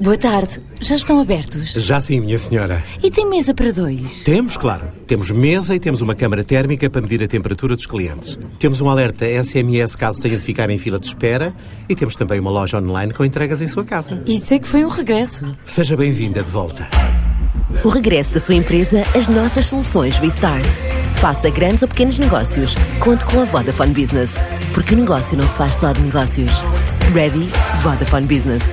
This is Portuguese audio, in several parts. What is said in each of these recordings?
Boa tarde. Já estão abertos? Já sim, minha senhora. E tem mesa para dois? Temos, claro. Temos mesa e temos uma câmara térmica para medir a temperatura dos clientes. Temos um alerta SMS caso tenha de ficar em fila de espera e temos também uma loja online com entregas em sua casa. Isso é que foi um regresso. Seja bem-vinda de volta. O regresso da sua empresa às nossas soluções Restart. Faça grandes ou pequenos negócios. Conte com a Vodafone Business. Porque o negócio não se faz só de negócios. Ready? Vodafone Business.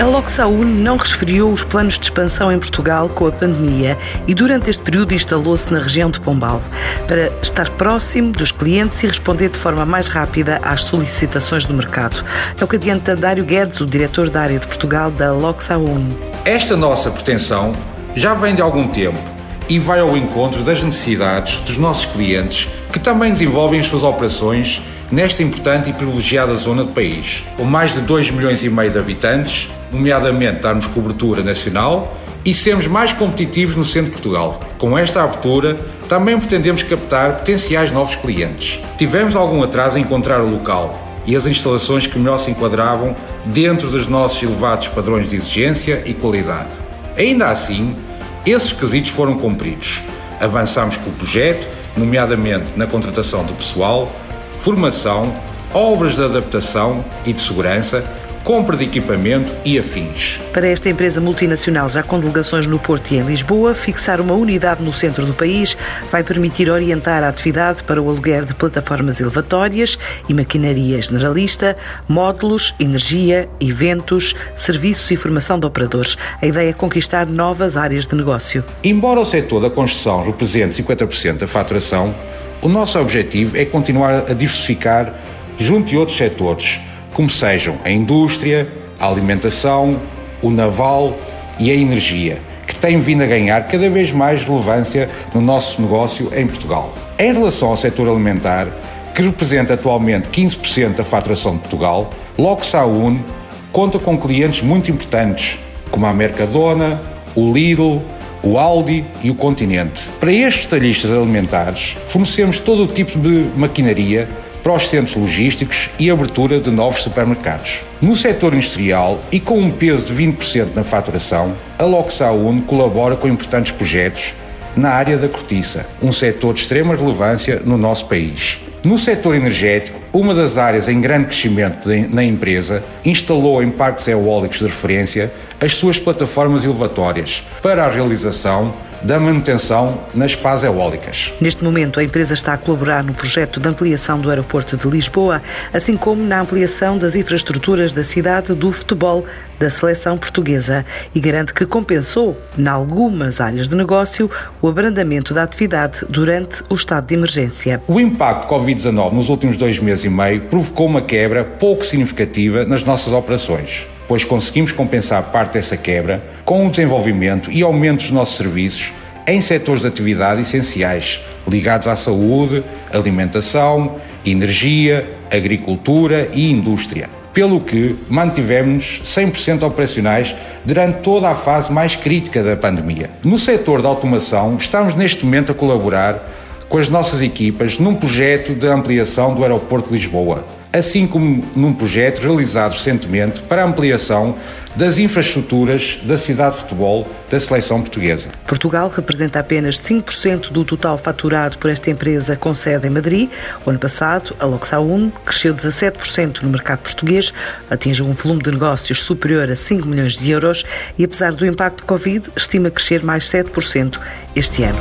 A Loxaun não resfriou os planos de expansão em Portugal com a pandemia e durante este período instalou-se na região de Pombal para estar próximo dos clientes e responder de forma mais rápida às solicitações do mercado. É o que adianta Dário Guedes, o diretor da área de Portugal da Loxaun. Esta nossa pretensão já vem de algum tempo e vai ao encontro das necessidades dos nossos clientes que também desenvolvem as suas operações nesta importante e privilegiada zona do país. Com mais de 2 milhões e meio de habitantes, nomeadamente darmos cobertura nacional e sermos mais competitivos no centro de Portugal. Com esta abertura, também pretendemos captar potenciais novos clientes. Tivemos algum atraso em encontrar o local e as instalações que melhor se enquadravam dentro dos nossos elevados padrões de exigência e qualidade. Ainda assim, esses quesitos foram cumpridos. Avançamos com o projeto, nomeadamente na contratação de pessoal, formação, obras de adaptação e de segurança, compra de equipamento e afins. Para esta empresa multinacional, já com delegações no Porto e em Lisboa, fixar uma unidade no centro do país vai permitir orientar a atividade para o aluguer de plataformas elevatórias e maquinaria generalista, módulos, energia, eventos, serviços e formação de operadores. A ideia é conquistar novas áreas de negócio. Embora o setor da construção represente 50% da faturação, o nosso objetivo é continuar a diversificar junto de outros setores, como sejam a indústria, a alimentação, o naval e a energia, que têm vindo a ganhar cada vez mais relevância no nosso negócio em Portugal. Em relação ao setor alimentar, que representa atualmente 15% da faturação de Portugal, Loxaun conta com clientes muito importantes, como a Mercadona, o Lidl, o Aldi e o Continente. Para estes talhistas alimentares, fornecemos todo o tipo de maquinaria para os centros logísticos e abertura de novos supermercados. No setor industrial e com um peso de 20% na faturação, a Loxaun colabora com importantes projetos na área da cortiça, um setor de extrema relevância no nosso país. No setor energético, uma das áreas em grande crescimento na empresa instalou em parques eólicos de referência as suas plataformas elevatórias para a realização da manutenção nas pás eólicas. Neste momento, a empresa está a colaborar no projeto de ampliação do aeroporto de Lisboa, assim como na ampliação das infraestruturas da cidade do futebol da seleção portuguesa e garante que compensou, em algumas áreas de negócio, o abrandamento da atividade durante o estado de emergência. O impacto Covid-19 nos últimos dois meses e meio provocou uma quebra pouco significativa nas nossas operações pois conseguimos compensar parte dessa quebra com o desenvolvimento e aumento dos nossos serviços em setores de atividade essenciais ligados à saúde, alimentação, energia, agricultura e indústria. Pelo que mantivemos 100% operacionais durante toda a fase mais crítica da pandemia. No setor da automação, estamos neste momento a colaborar com as nossas equipas num projeto de ampliação do aeroporto de Lisboa, assim como num projeto realizado recentemente para a ampliação das infraestruturas da cidade de futebol da seleção portuguesa. Portugal representa apenas 5% do total faturado por esta empresa com sede em Madrid. O ano passado, a Loxaun cresceu 17% no mercado português, atinge um volume de negócios superior a 5 milhões de euros e, apesar do impacto Covid, estima crescer mais 7% este ano.